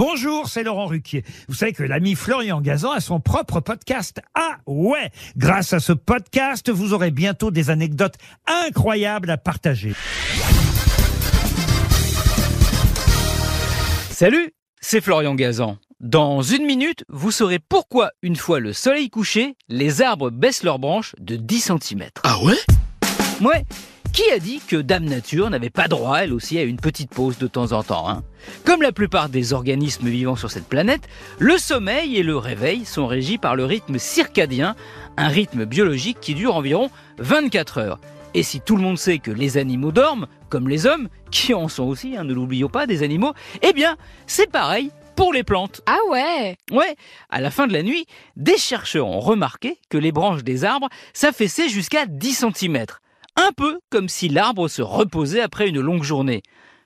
Bonjour, c'est Laurent Ruquier. Vous savez que l'ami Florian Gazan a son propre podcast. Ah ouais Grâce à ce podcast, vous aurez bientôt des anecdotes incroyables à partager. Salut, c'est Florian Gazan. Dans une minute, vous saurez pourquoi, une fois le soleil couché, les arbres baissent leurs branches de 10 cm. Ah ouais? Ouais, qui a dit que Dame Nature n'avait pas droit, elle aussi, à une petite pause de temps en temps hein? Comme la plupart des organismes vivant sur cette planète, le sommeil et le réveil sont régis par le rythme circadien, un rythme biologique qui dure environ 24 heures. Et si tout le monde sait que les animaux dorment, comme les hommes, qui en sont aussi, hein, ne l'oublions pas, des animaux, eh bien, c'est pareil pour les plantes. Ah ouais? Ouais, à la fin de la nuit, des chercheurs ont remarqué que les branches des arbres s'affaissaient jusqu'à 10 cm un peu comme si l'arbre se reposait après une longue journée.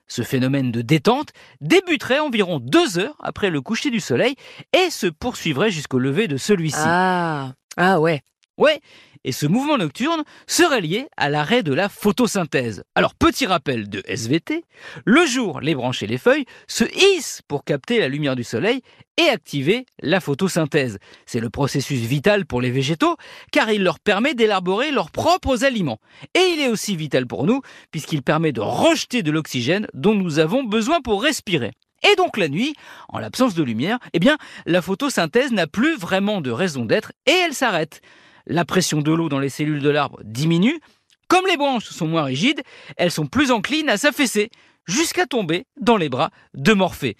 Ce phénomène de détente débuterait environ deux heures après le coucher du soleil et se poursuivrait jusqu'au lever de celui-ci. Ah, ah ouais. Ouais, et ce mouvement nocturne serait lié à l'arrêt de la photosynthèse. Alors, petit rappel de SVT, le jour, les branches et les feuilles se hissent pour capter la lumière du soleil et activer la photosynthèse. C'est le processus vital pour les végétaux, car il leur permet d'élaborer leurs propres aliments. Et il est aussi vital pour nous, puisqu'il permet de rejeter de l'oxygène dont nous avons besoin pour respirer. Et donc la nuit, en l'absence de lumière, eh bien, la photosynthèse n'a plus vraiment de raison d'être et elle s'arrête la pression de l'eau dans les cellules de l'arbre diminue. Comme les branches sont moins rigides, elles sont plus enclines à s'affaisser, jusqu'à tomber dans les bras de Morphée.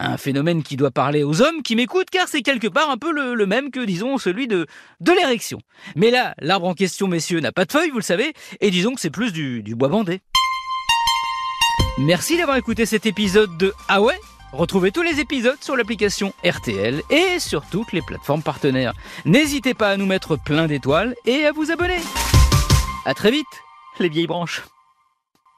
Un phénomène qui doit parler aux hommes qui m'écoutent car c'est quelque part un peu le, même que, disons, celui de, de l'érection. Mais là, l'arbre en question, messieurs, n'a pas de feuilles, vous le savez, et disons que c'est plus du, du bois bandé. Merci d'avoir écouté cet épisode de Ah ouais Retrouvez tous les épisodes sur l'application RTL et sur toutes les plateformes partenaires. N'hésitez pas à nous mettre plein d'étoiles et à vous abonner. À très vite, les vieilles branches.